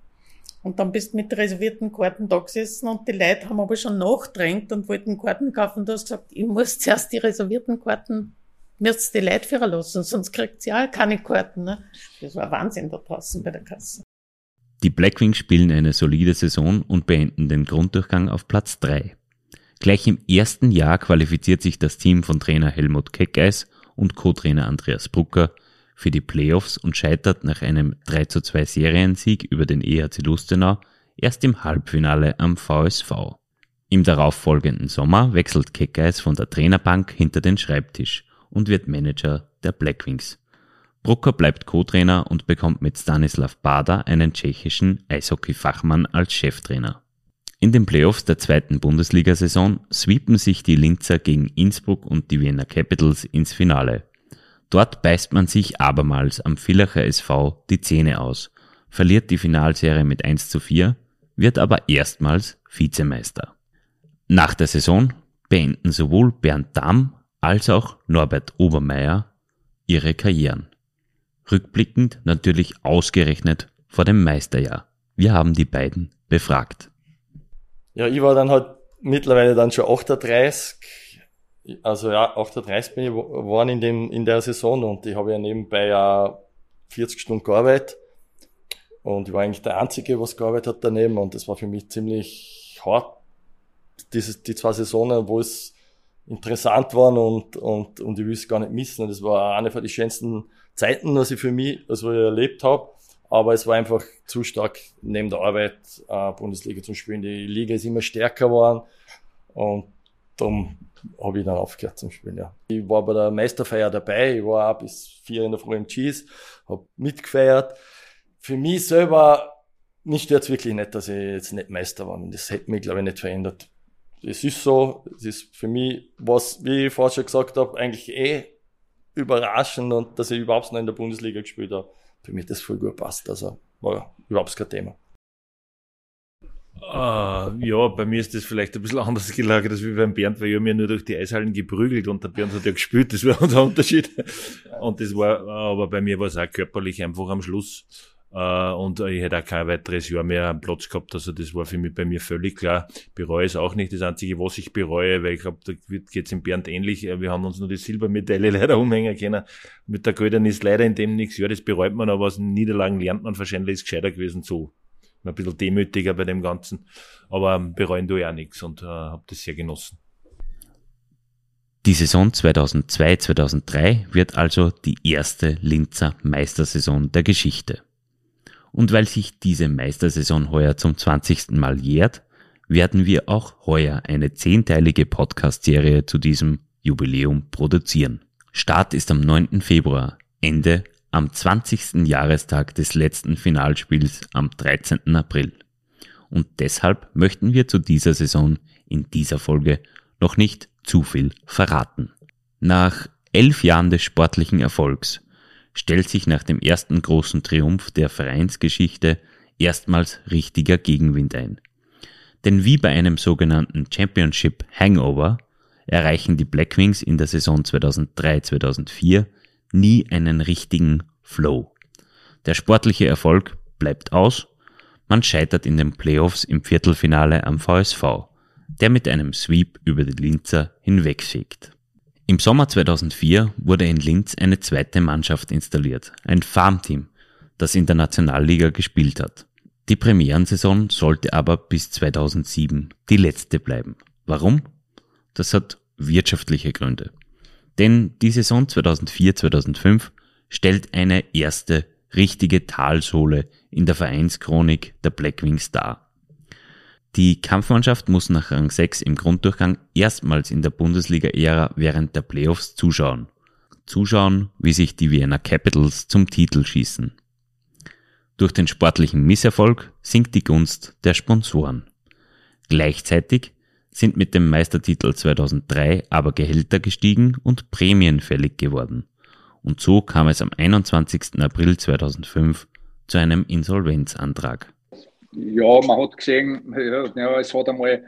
Und dann bist du mit reservierten Karten da gesessen und die Leute haben aber schon nachdrängt und wollten Karten kaufen. Du hast gesagt, ich muss *laughs* zuerst die reservierten Karten, müsst die Leute führen lassen, sonst kriegt ihr ja keine Karten. Ne? Das war Wahnsinn da draußen bei der Kasse. Die Blackwings spielen eine solide Saison und beenden den Grunddurchgang auf Platz 3. Gleich im ersten Jahr qualifiziert sich das Team von Trainer Helmut Keckeis und Co-Trainer Andreas Brucker für die Playoffs und scheitert nach einem 3 zu 2 Seriensieg über den EHC Lustenau erst im Halbfinale am VSV. Im darauffolgenden Sommer wechselt Keckeis von der Trainerbank hinter den Schreibtisch und wird Manager der Blackwings. Brucker bleibt Co-Trainer und bekommt mit Stanislav Bader einen tschechischen Eishockey-Fachmann als Cheftrainer. In den Playoffs der zweiten Bundesliga-Saison sweepen sich die Linzer gegen Innsbruck und die Vienna Capitals ins Finale. Dort beißt man sich abermals am Villacher SV die Zähne aus, verliert die Finalserie mit 1 zu 4, wird aber erstmals Vizemeister. Nach der Saison beenden sowohl Bernd Damm als auch Norbert Obermeier ihre Karrieren. Rückblickend natürlich ausgerechnet vor dem Meisterjahr. Wir haben die beiden befragt. Ja, ich war dann halt mittlerweile dann schon 38, also ja, 38 bin ich geworden in, dem, in der Saison und ich habe ja nebenbei ja 40 Stunden gearbeitet und ich war eigentlich der Einzige, was gearbeitet hat daneben und das war für mich ziemlich hart, diese, die zwei Saisonen, wo es interessant waren und, und, und ich will es gar nicht missen. Und das war eine von den schönsten Zeiten, was ich für mich, also ich erlebt habe. Aber es war einfach zu stark neben der Arbeit, äh, Bundesliga zu spielen. Die Liga ist immer stärker geworden und darum habe ich dann aufgehört zum Spielen, ja. Ich war bei der Meisterfeier dabei, ich war auch bis vier in der Früh im Cheese, habe mitgefeiert. Für mich selber, nicht jetzt wirklich nicht, dass ich jetzt nicht Meister war. Das hätte mich, glaube ich, nicht verändert. Es ist so, es ist für mich, was, wie ich vorher schon gesagt habe, eigentlich eh überraschend und dass ich überhaupt noch in der Bundesliga gespielt habe. Für mich das voll gut passt. Also war überhaupt kein Thema. Uh, ja, bei mir ist das vielleicht ein bisschen anders gelagert als wie beim Bernd, weil ich mir nur durch die Eishallen geprügelt und der Bernd hat ja gespielt, das war *laughs* unser Unterschied. Und das war, aber bei mir war es auch körperlich einfach am Schluss, Äh, und ich hätte auch kein weiteres Jahr mehr am Platz gehabt. Also das war für mich bei mir völlig klar. Bereue es auch nicht. Das Einzige, was ich bereue, weil ich glaube, da geht es in Bernd ähnlich. Wir haben uns nur die Silbermedaille *laughs* leider umhängen können. Mit der Goldenen ist leider in dem nichts. Ja, das bereut man, aber aus den Niederlagen lernt man wahrscheinlich, ist gescheiter gewesen so. Ein bisschen demütiger bei dem Ganzen. Aber bereuen tue ich auch nichts und äh, habe das sehr genossen. Die Saison 2002-2003 wird also die erste Linzer Meistersaison der Geschichte. Und weil sich diese Meistersaison heuer zum 20. Mal jährt, werden wir auch heuer eine zehnteilige Podcast-Serie zu diesem Jubiläum produzieren. Start ist am 9. Februar, Ende am 20. Jahrestag des letzten Finalspiels am 13. April. Und deshalb möchten wir zu dieser Saison in dieser Folge noch nicht zu viel verraten. Nach elf Jahren des sportlichen Erfolgs stellt sich nach dem ersten großen Triumph der Vereinsgeschichte erstmals richtiger Gegenwind ein. Denn wie bei einem sogenannten Championship Hangover erreichen die Blackwings in der Saison 2003-2004 nie einen richtigen Flow. Der sportliche Erfolg bleibt aus, man scheitert in den Playoffs im Viertelfinale am VSV der mit einem Sweep über die Linzer hinwegfegt. Im Sommer 2004 wurde in Linz eine zweite Mannschaft installiert, ein Farmteam, das in der Nationalliga gespielt hat. Die Premierensaison sollte aber bis 2007 die letzte bleiben. Warum? Das hat wirtschaftliche Gründe. Denn die Saison 2004-2005 stellt eine erste richtige Talsohle in der Vereinschronik der Blackwings dar. Die Kampfmannschaft muss nach Rang 6 im Grunddurchgang erstmals in der Bundesliga-Ära während der Playoffs zuschauen. Zuschauen, wie sich die Vienna Capitals zum Titel schießen. Durch den sportlichen Misserfolg sinkt die Gunst der Sponsoren. Gleichzeitig sind mit dem Meistertitel 2003 aber Gehälter gestiegen und Prämien fällig geworden. Und so kam es am 21. April 2005 zu einem Insolvenzantrag ja, man hat gesehen, ja, es hat einmal,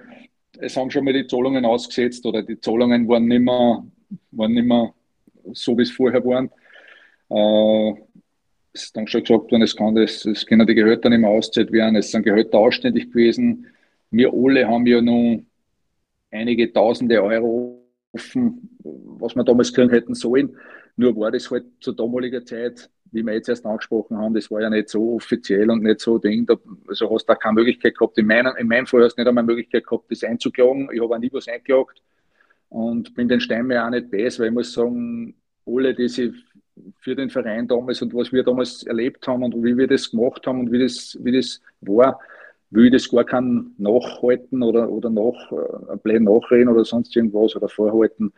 es haben schon mal die Zahlungen ausgesetzt oder die Zahlungen waren nicht mehr, waren nicht mehr so, wie es vorher waren. Äh, es ist dann schon gesagt worden, es, kann das, es können die Gehälter nicht mehr ausgezahlt werden, es sind Gehälter ausständig gewesen. Wir alle haben ja nun einige tausende Euro offen, was wir damals kriegen hätten sollen. Nur war das halt zu damaliger Zeit wie wir jetzt erst angesprochen haben, das war ja nicht so offiziell und nicht so Ding. Da, also hast du da keine Möglichkeit gehabt. In, meinem, in meinem Fall hast du nicht einmal Möglichkeit gehabt, das einzuklagen. Ich habe auch nie was eingeklagt und bin den Steinmeier auch nicht besser, weil ich muss sagen, alle diese für den Verein damals und was wir damals erlebt haben und wie wir das gemacht haben und wie das, wie das war, will ich das gar kein nachhalten oder, oder nach, äh, nachreden oder sonst irgendwas oder vorhalten,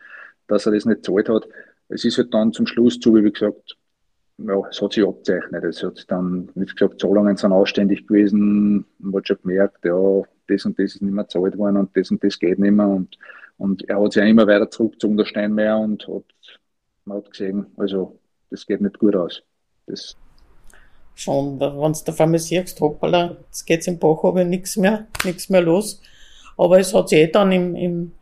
dass er das nicht zahlt hat. Es ist halt dann zum Schluss zu, wie gesagt, ja, es hat sich abzeichnet. Es hat dann, wie gesagt, Zahlungen sind ausständig gewesen. Man hat schon gemerkt, ja, das und das ist nicht mehr gezahlt worden und das und das geht nicht mehr. Und, und er hat sich ja immer weiter zurückgezogen, der Steinmeier, und hat, man hat gesehen, also, das geht nicht gut aus. Das Schon, wenn du auf einmal siehst, hoppala, jetzt geht's im Bach aber nichts mehr, nichts mehr los. Aber es hat sich eh dann im, im,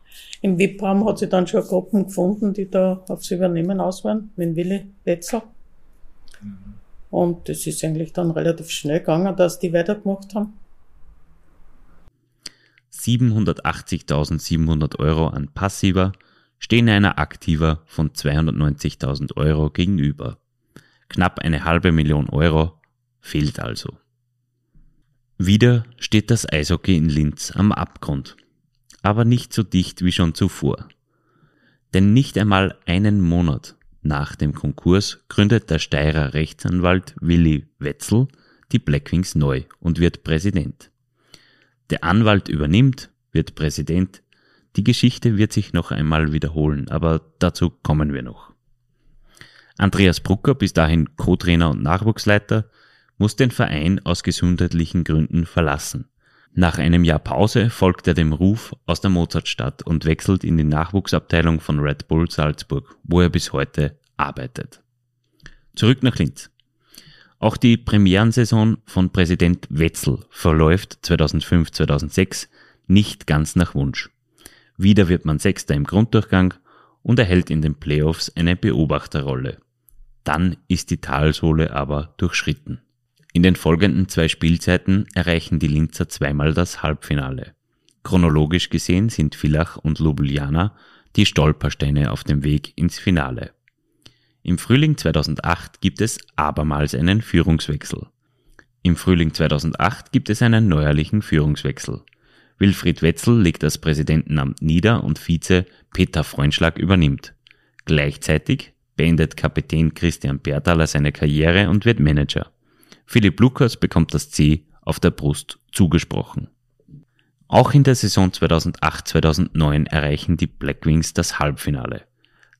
im WIP-Raum hat sich dann schon Gruppen gefunden, die da aufs Übernehmen aus waren, mit Willi Wetzel. Und es ist eigentlich dann relativ schnell gegangen, dass die weitergemacht haben. 780.700 Euro an passiver stehen einer aktiver von 290.000 Euro gegenüber. Knapp eine halbe Million Euro fehlt also. Wieder steht das Eishockey in Linz am Abgrund, aber nicht so dicht wie schon zuvor. Denn nicht einmal einen Monat nach dem Konkurs gründet der Steirer Rechtsanwalt Willi Wetzel die Blackwings neu und wird Präsident. Der Anwalt übernimmt, wird Präsident. Die Geschichte wird sich noch einmal wiederholen, aber dazu kommen wir noch. Andreas Brucker, bis dahin Co-Trainer und Nachwuchsleiter, muss den Verein aus gesundheitlichen Gründen verlassen. Nach einem Jahr Pause folgt er dem Ruf aus der Mozartstadt und wechselt in die Nachwuchsabteilung von Red Bull Salzburg, wo er bis heute arbeitet. Zurück nach Linz. Auch die Premierensaison von Präsident Wetzel verläuft 2005-2006 nicht ganz nach Wunsch. Wieder wird man Sechster im Grunddurchgang und erhält in den Playoffs eine Beobachterrolle. Dann ist die Talsohle aber durchschritten. In den folgenden zwei Spielzeiten erreichen die Linzer zweimal das Halbfinale. Chronologisch gesehen sind Villach und Ljubljana die Stolpersteine auf dem Weg ins Finale. Im Frühling 2008 gibt es abermals einen Führungswechsel. Im Frühling 2008 gibt es einen neuerlichen Führungswechsel. Wilfried Wetzel legt das Präsidentenamt nieder und Vize Peter Freundschlag übernimmt. Gleichzeitig beendet Kapitän Christian Bertaler seine Karriere und wird Manager. Philipp Lukas bekommt das C auf der Brust zugesprochen. Auch in der Saison 2008-2009 erreichen die Blackwings das Halbfinale.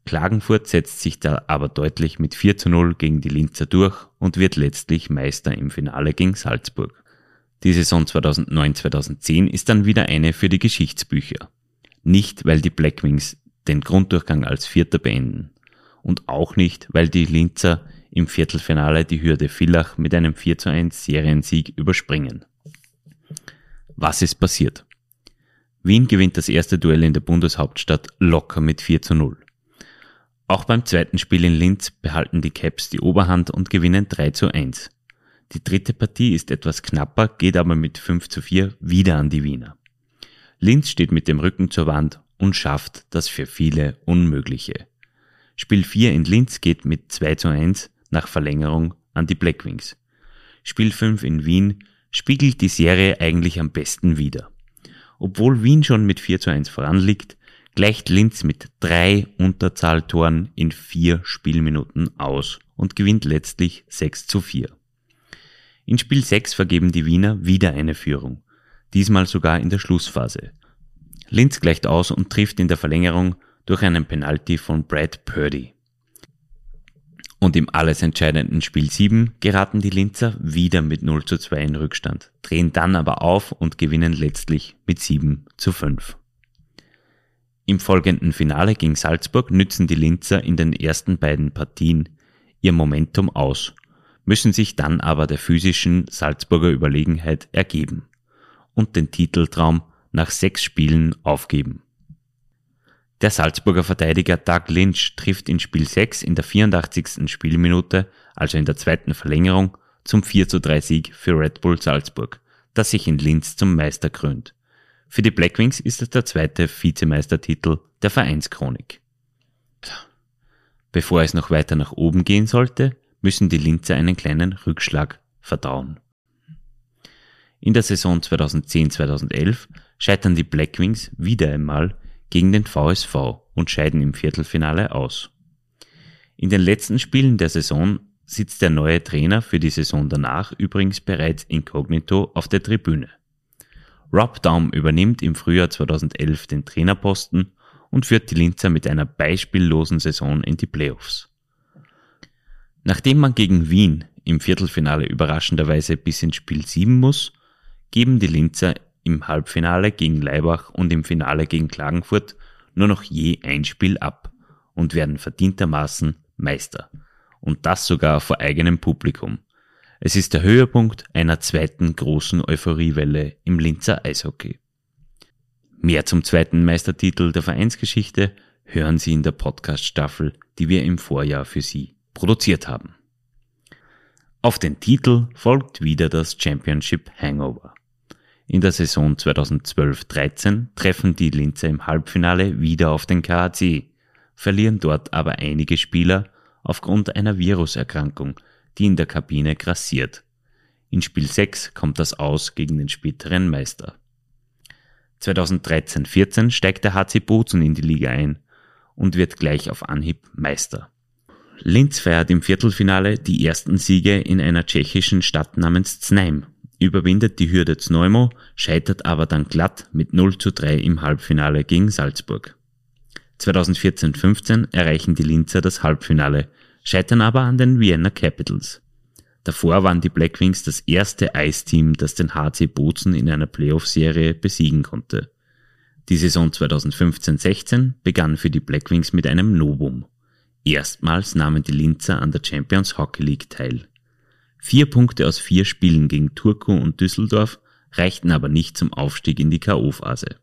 Klagenfurt setzt sich da aber deutlich mit 4 zu 0 gegen die Linzer durch und wird letztlich Meister im Finale gegen Salzburg. Die Saison 2009-2010 ist dann wieder eine für die Geschichtsbücher. Nicht, weil die Blackwings den Grunddurchgang als Vierter beenden. Und auch nicht, weil die Linzer im Viertelfinale die Hürde Villach mit einem 4 zu 1 Seriensieg überspringen. Was ist passiert? Wien gewinnt das erste Duell in der Bundeshauptstadt locker mit 4 zu 0. Auch beim zweiten Spiel in Linz behalten die Caps die Oberhand und gewinnen 3 zu 1. Die dritte Partie ist etwas knapper, geht aber mit 5 zu 4 wieder an die Wiener. Linz steht mit dem Rücken zur Wand und schafft das für viele Unmögliche. Spiel 4 in Linz geht mit 2 zu 1 nach Verlängerung an die Blackwings. Spiel 5 in Wien spiegelt die Serie eigentlich am besten wider. Obwohl Wien schon mit 4 zu 1 voranliegt, gleicht Linz mit drei Unterzahltoren in vier Spielminuten aus und gewinnt letztlich 6 zu 4. In Spiel 6 vergeben die Wiener wieder eine Führung, diesmal sogar in der Schlussphase. Linz gleicht aus und trifft in der Verlängerung durch einen Penalty von Brad Purdy. Und im alles entscheidenden Spiel 7 geraten die Linzer wieder mit 0 zu 2 in Rückstand, drehen dann aber auf und gewinnen letztlich mit 7 zu 5. Im folgenden Finale gegen Salzburg nützen die Linzer in den ersten beiden Partien ihr Momentum aus, müssen sich dann aber der physischen Salzburger Überlegenheit ergeben und den Titeltraum nach sechs Spielen aufgeben. Der Salzburger Verteidiger Doug Lynch trifft in Spiel 6 in der 84. Spielminute, also in der zweiten Verlängerung, zum 4 zu 3 Sieg für Red Bull Salzburg, das sich in Linz zum Meister krönt. Für die Blackwings ist es der zweite Vizemeistertitel der Vereinschronik. Bevor es noch weiter nach oben gehen sollte, müssen die Linzer einen kleinen Rückschlag verdauen. In der Saison 2010-2011 scheitern die Blackwings wieder einmal gegen den VSV und scheiden im Viertelfinale aus. In den letzten Spielen der Saison sitzt der neue Trainer für die Saison danach übrigens bereits inkognito auf der Tribüne. Rob Daum übernimmt im Frühjahr 2011 den Trainerposten und führt die Linzer mit einer beispiellosen Saison in die Playoffs. Nachdem man gegen Wien im Viertelfinale überraschenderweise bis ins Spiel 7 muss, geben die Linzer im Halbfinale gegen Leibach und im Finale gegen Klagenfurt nur noch je ein Spiel ab und werden verdientermaßen Meister. Und das sogar vor eigenem Publikum. Es ist der Höhepunkt einer zweiten großen Euphoriewelle im Linzer Eishockey. Mehr zum zweiten Meistertitel der Vereinsgeschichte hören Sie in der Podcast-Staffel, die wir im Vorjahr für Sie produziert haben. Auf den Titel folgt wieder das Championship Hangover. In der Saison 2012-13 treffen die Linzer im Halbfinale wieder auf den KAC, verlieren dort aber einige Spieler aufgrund einer Viruserkrankung, die in der Kabine grassiert. In Spiel 6 kommt das aus gegen den späteren Meister. 2013-14 steigt der HC Bozen in die Liga ein und wird gleich auf Anhieb Meister. Linz feiert im Viertelfinale die ersten Siege in einer tschechischen Stadt namens Znaim überwindet die Hürde Zneumo, scheitert aber dann glatt mit 0 zu 3 im Halbfinale gegen Salzburg. 2014-15 erreichen die Linzer das Halbfinale, scheitern aber an den Vienna Capitals. Davor waren die Blackwings das erste Eisteam, das den HC Bozen in einer Playoff-Serie besiegen konnte. Die Saison 2015-16 begann für die Blackwings mit einem Novum. Erstmals nahmen die Linzer an der Champions Hockey League teil. Vier Punkte aus vier Spielen gegen Turku und Düsseldorf reichten aber nicht zum Aufstieg in die K.O.-Phase.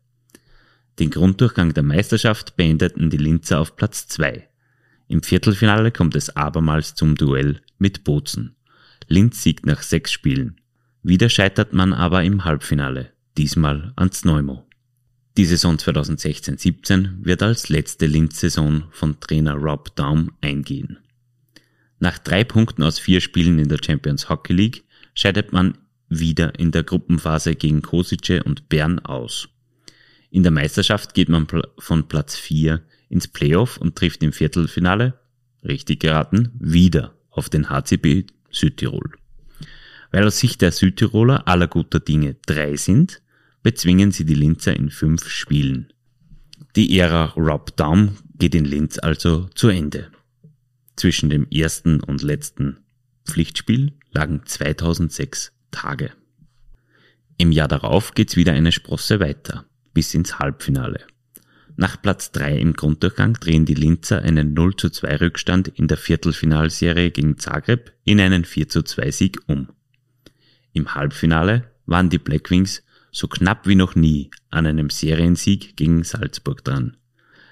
Den Grunddurchgang der Meisterschaft beendeten die Linzer auf Platz zwei. Im Viertelfinale kommt es abermals zum Duell mit Bozen. Linz siegt nach sechs Spielen. Wieder scheitert man aber im Halbfinale, diesmal an Zneumo. Die Saison 2016-17 wird als letzte Linz-Saison von Trainer Rob Daum eingehen. Nach drei Punkten aus vier Spielen in der Champions Hockey League scheidet man wieder in der Gruppenphase gegen Kosice und Bern aus. In der Meisterschaft geht man von Platz 4 ins Playoff und trifft im Viertelfinale, richtig geraten, wieder auf den HCB Südtirol. Weil aus Sicht der Südtiroler aller guter Dinge drei sind, bezwingen sie die Linzer in fünf Spielen. Die Ära Rob Daum geht in Linz also zu Ende. Zwischen dem ersten und letzten Pflichtspiel lagen 2006 Tage. Im Jahr darauf geht's wieder eine Sprosse weiter, bis ins Halbfinale. Nach Platz 3 im Grunddurchgang drehen die Linzer einen 0 zu 2 Rückstand in der Viertelfinalserie gegen Zagreb in einen 4 zu 2 Sieg um. Im Halbfinale waren die Blackwings so knapp wie noch nie an einem Seriensieg gegen Salzburg dran.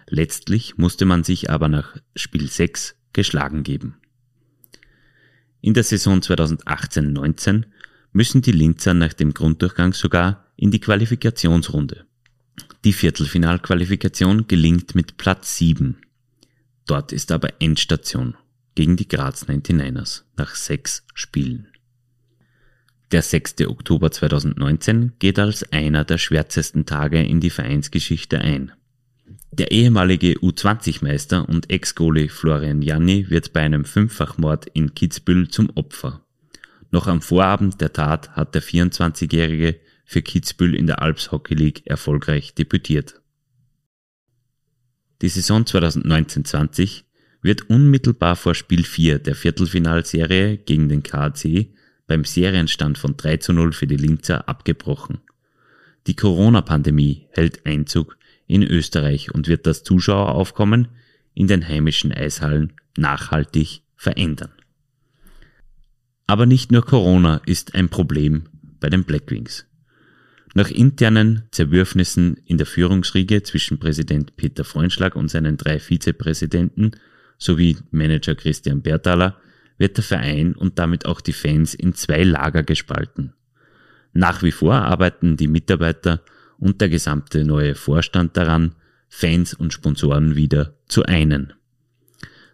Letztlich musste man sich aber nach Spiel 6 geschlagen geben. In der Saison 2018-19 müssen die Linzer nach dem Grunddurchgang sogar in die Qualifikationsrunde. Die Viertelfinalqualifikation gelingt mit Platz 7. Dort ist aber Endstation gegen die Graz 99ers nach sechs Spielen. Der 6. Oktober 2019 geht als einer der schwärzesten Tage in die Vereinsgeschichte ein. Der ehemalige U20-Meister und Ex-Goalie Florian Janni wird bei einem Fünffachmord in Kitzbühel zum Opfer. Noch am Vorabend der Tat hat der 24-Jährige für Kitzbühel in der Alps Hockey League erfolgreich debütiert. Die Saison 2019-20 wird unmittelbar vor Spiel 4 der Viertelfinalserie gegen den KAC beim Serienstand von 3 zu 0 für die Linzer abgebrochen. Die Corona-Pandemie hält Einzug in Österreich und wird das Zuschaueraufkommen in den heimischen Eishallen nachhaltig verändern. Aber nicht nur Corona ist ein Problem bei den Blackwings. Nach internen Zerwürfnissen in der Führungsriege zwischen Präsident Peter Freundschlag und seinen drei Vizepräsidenten sowie Manager Christian Bertaler wird der Verein und damit auch die Fans in zwei Lager gespalten. Nach wie vor arbeiten die Mitarbeiter und der gesamte neue Vorstand daran, Fans und Sponsoren wieder zu einen.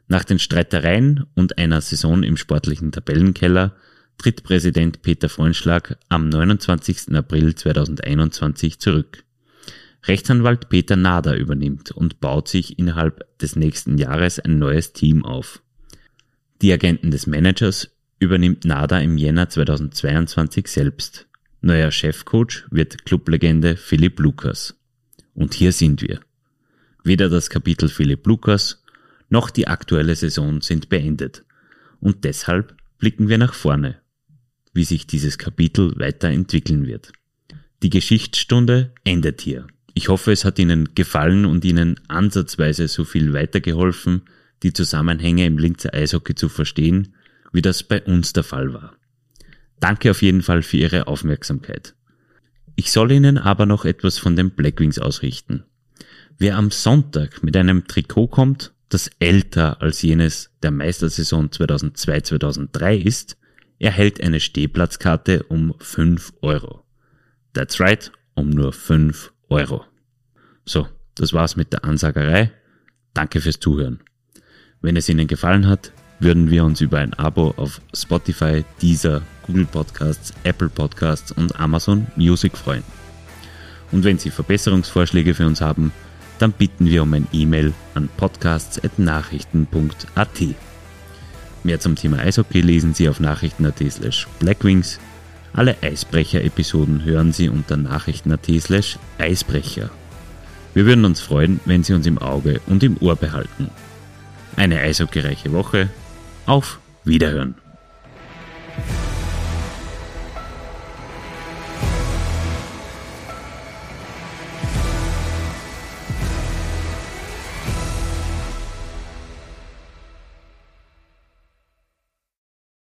Nach den Streitereien und einer Saison im sportlichen Tabellenkeller tritt Präsident Peter Freundschlag am 29. April 2021 zurück. Rechtsanwalt Peter Nader übernimmt und baut sich innerhalb des nächsten Jahres ein neues Team auf. Die Agenten des Managers übernimmt Nader im Jänner 2022 selbst. Neuer Chefcoach wird Clublegende Philipp Lukas. Und hier sind wir. Weder das Kapitel Philipp Lukas noch die aktuelle Saison sind beendet. Und deshalb blicken wir nach vorne, wie sich dieses Kapitel weiterentwickeln wird. Die Geschichtsstunde endet hier. Ich hoffe, es hat Ihnen gefallen und Ihnen ansatzweise so viel weitergeholfen, die Zusammenhänge im Linzer Eishockey zu verstehen, wie das bei uns der Fall war. Danke auf jeden Fall für Ihre Aufmerksamkeit. Ich soll Ihnen aber noch etwas von den Blackwings ausrichten. Wer am Sonntag mit einem Trikot kommt, das älter als jenes der Meistersaison 2002-2003 ist, erhält eine Stehplatzkarte um 5 Euro. That's right, um nur 5 Euro. So, das war's mit der Ansagerei. Danke fürs Zuhören. Wenn es Ihnen gefallen hat, würden wir uns über ein Abo auf Spotify, Deezer, Google Podcasts, Apple Podcasts und Amazon Music freuen. Und wenn Sie Verbesserungsvorschläge für uns haben, dann bitten wir um ein E-Mail an podcasts.nachrichten.at. Mehr zum Thema Eishockey lesen Sie auf nachrichten.at slash blackwings. Alle Eisbrecher-Episoden hören Sie unter nachrichten.at slash Eisbrecher. Wir würden uns freuen, wenn Sie uns im Auge und im Ohr behalten. Eine eishockeyreiche Woche. Auf Wiederhören!